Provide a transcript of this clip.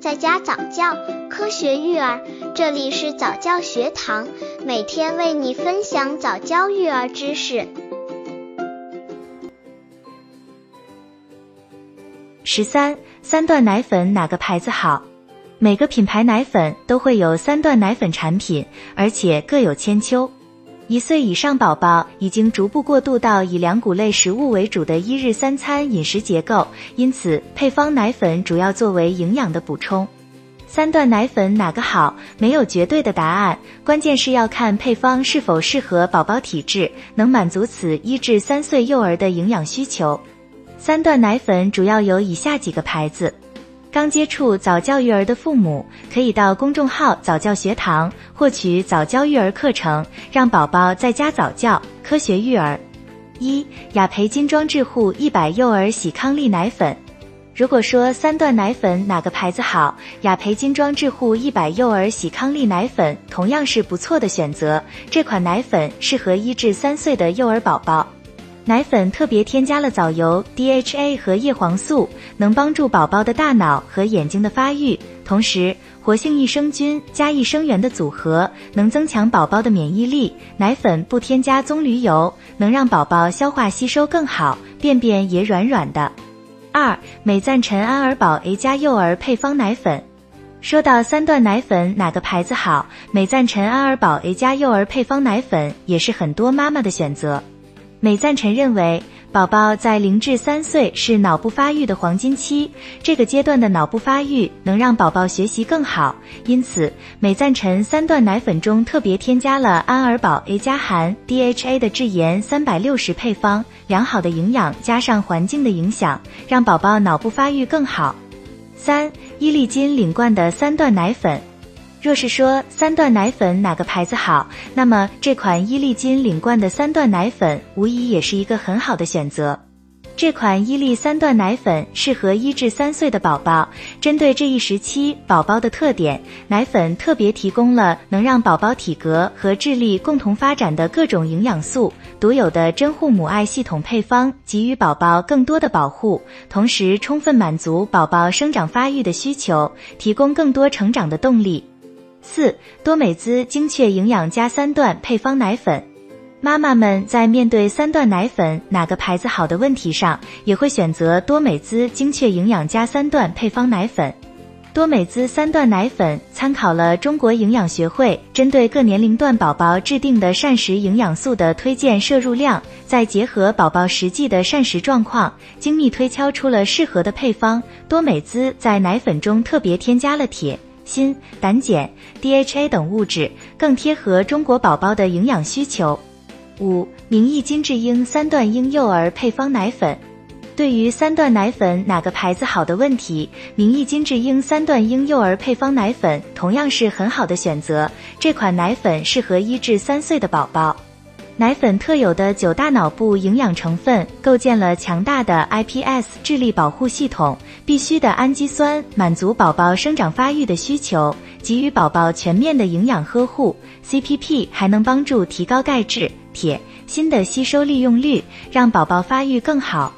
在家早教，科学育儿，这里是早教学堂，每天为你分享早教育儿知识。十三，三段奶粉哪个牌子好？每个品牌奶粉都会有三段奶粉产品，而且各有千秋。一岁以上宝宝已经逐步过渡到以粮谷类食物为主的一日三餐饮食结构，因此配方奶粉主要作为营养的补充。三段奶粉哪个好？没有绝对的答案，关键是要看配方是否适合宝宝体质，能满足此一至三岁幼儿的营养需求。三段奶粉主要有以下几个牌子。刚接触早教育儿的父母，可以到公众号早教学堂获取早教育儿课程，让宝宝在家早教，科学育儿。一雅培金装智护一百幼儿喜康利奶粉。如果说三段奶粉哪个牌子好，雅培金装智护一百幼儿喜康利奶粉同样是不错的选择。这款奶粉适合一至三岁的幼儿宝宝。奶粉特别添加了藻油、DHA 和叶黄素，能帮助宝宝的大脑和眼睛的发育。同时，活性益生菌加益生元的组合能增强宝宝的免疫力。奶粉不添加棕榈油，能让宝宝消化吸收更好，便便也软软的。二、美赞臣安儿宝 A 加幼儿配方奶粉。说到三段奶粉哪个牌子好，美赞臣安儿宝 A 加幼儿配方奶粉也是很多妈妈的选择。美赞臣认为，宝宝在零至三岁是脑部发育的黄金期，这个阶段的脑部发育能让宝宝学习更好，因此美赞臣三段奶粉中特别添加了安尔宝 A 加含 DHA 的智妍三百六十配方，良好的营养加上环境的影响，让宝宝脑部发育更好。三伊利金领冠的三段奶粉。若是说三段奶粉哪个牌子好，那么这款伊利金领冠的三段奶粉无疑也是一个很好的选择。这款伊利三段奶粉适合一至三岁的宝宝，针对这一时期宝宝的特点，奶粉特别提供了能让宝宝体格和智力共同发展的各种营养素，独有的真护母爱系统配方给予宝宝更多的保护，同时充分满足宝宝生长发育的需求，提供更多成长的动力。四多美滋精确营养加三段配方奶粉，妈妈们在面对三段奶粉哪个牌子好的问题上，也会选择多美滋精确营养加三段配方奶粉。多美滋三段奶粉参考了中国营养学会针对各年龄段宝宝制定的膳食营养素的推荐摄入量，再结合宝宝实际的膳食状况，精密推敲出了适合的配方。多美滋在奶粉中特别添加了铁。锌、胆碱、DHA 等物质更贴合中国宝宝的营养需求。五、明益金智英三段婴幼儿配方奶粉，对于三段奶粉哪个牌子好的问题，明益金智英三段婴幼儿配方奶粉同样是很好的选择。这款奶粉适合一至三岁的宝宝。奶粉特有的九大脑部营养成分，构建了强大的 iPS 智力保护系统。必须的氨基酸满足宝宝生长发育的需求，给予宝宝全面的营养呵护。CPP 还能帮助提高钙质、铁、锌的吸收利用率，让宝宝发育更好。